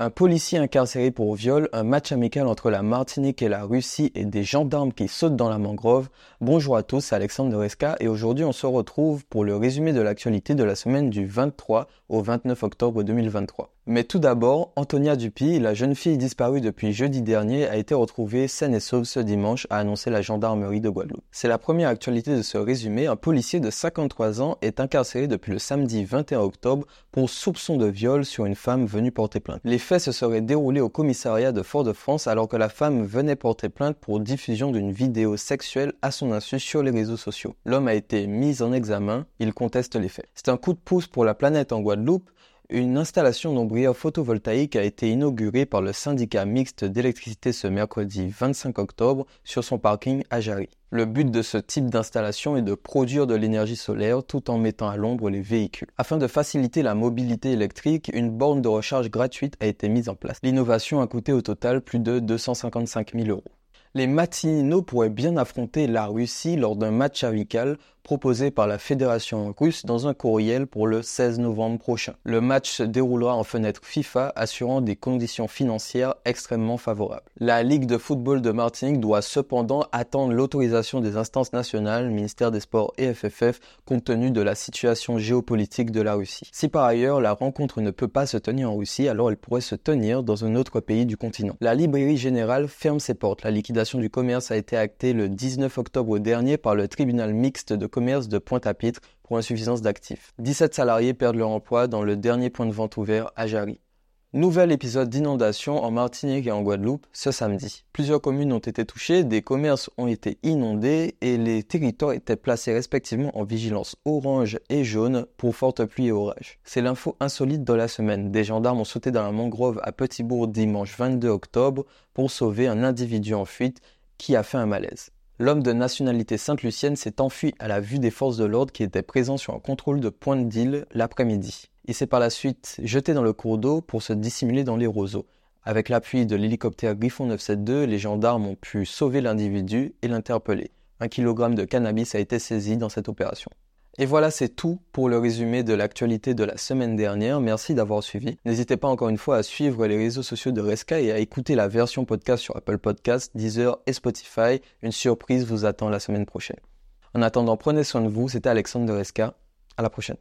Un policier incarcéré pour viol, un match amical entre la Martinique et la Russie et des gendarmes qui sautent dans la mangrove. Bonjour à tous, Alexandre de Resca et aujourd'hui on se retrouve pour le résumé de l'actualité de la semaine du 23 au 29 octobre 2023. Mais tout d'abord, Antonia Dupuy, la jeune fille disparue depuis jeudi dernier, a été retrouvée saine et sauve ce dimanche, a annoncé la gendarmerie de Guadeloupe. C'est la première actualité de ce résumé. Un policier de 53 ans est incarcéré depuis le samedi 21 octobre pour soupçon de viol sur une femme venue porter plainte. Les faits se seraient déroulés au commissariat de Fort-de-France alors que la femme venait porter plainte pour diffusion d'une vidéo sexuelle à son insu sur les réseaux sociaux. L'homme a été mis en examen, il conteste les faits. C'est un coup de pouce pour la planète en Guadeloupe une installation d'ombrière photovoltaïque a été inaugurée par le syndicat mixte d'électricité ce mercredi 25 octobre sur son parking à Jarry. Le but de ce type d'installation est de produire de l'énergie solaire tout en mettant à l'ombre les véhicules. Afin de faciliter la mobilité électrique, une borne de recharge gratuite a été mise en place. L'innovation a coûté au total plus de 255 000 euros. Les Matinino pourraient bien affronter la Russie lors d'un match amical proposé par la Fédération russe dans un courriel pour le 16 novembre prochain. Le match se déroulera en fenêtre FIFA assurant des conditions financières extrêmement favorables. La Ligue de football de Martinique doit cependant attendre l'autorisation des instances nationales, ministère des Sports et FFF, compte tenu de la situation géopolitique de la Russie. Si par ailleurs la rencontre ne peut pas se tenir en Russie, alors elle pourrait se tenir dans un autre pays du continent. La librairie générale ferme ses portes. La liquidation du commerce a été actée le 19 octobre dernier par le tribunal mixte de de Pointe-à-Pitre pour insuffisance d'actifs. 17 salariés perdent leur emploi dans le dernier point de vente ouvert à Jarry. Nouvel épisode d'inondation en Martinique et en Guadeloupe ce samedi. Plusieurs communes ont été touchées, des commerces ont été inondés et les territoires étaient placés respectivement en vigilance orange et jaune pour fortes pluies et orages. C'est l'info insolite de la semaine. Des gendarmes ont sauté dans la mangrove à Petitbourg dimanche 22 octobre pour sauver un individu en fuite qui a fait un malaise. L'homme de nationalité sainte-lucienne s'est enfui à la vue des forces de l'ordre qui étaient présents sur un contrôle de pointe d'île l'après-midi. Il s'est par la suite jeté dans le cours d'eau pour se dissimuler dans les roseaux. Avec l'appui de l'hélicoptère Griffon 972, les gendarmes ont pu sauver l'individu et l'interpeller. Un kilogramme de cannabis a été saisi dans cette opération. Et voilà, c'est tout pour le résumé de l'actualité de la semaine dernière. Merci d'avoir suivi. N'hésitez pas encore une fois à suivre les réseaux sociaux de Resca et à écouter la version podcast sur Apple Podcasts, Deezer et Spotify. Une surprise vous attend la semaine prochaine. En attendant, prenez soin de vous. C'était Alexandre de Resca. À la prochaine.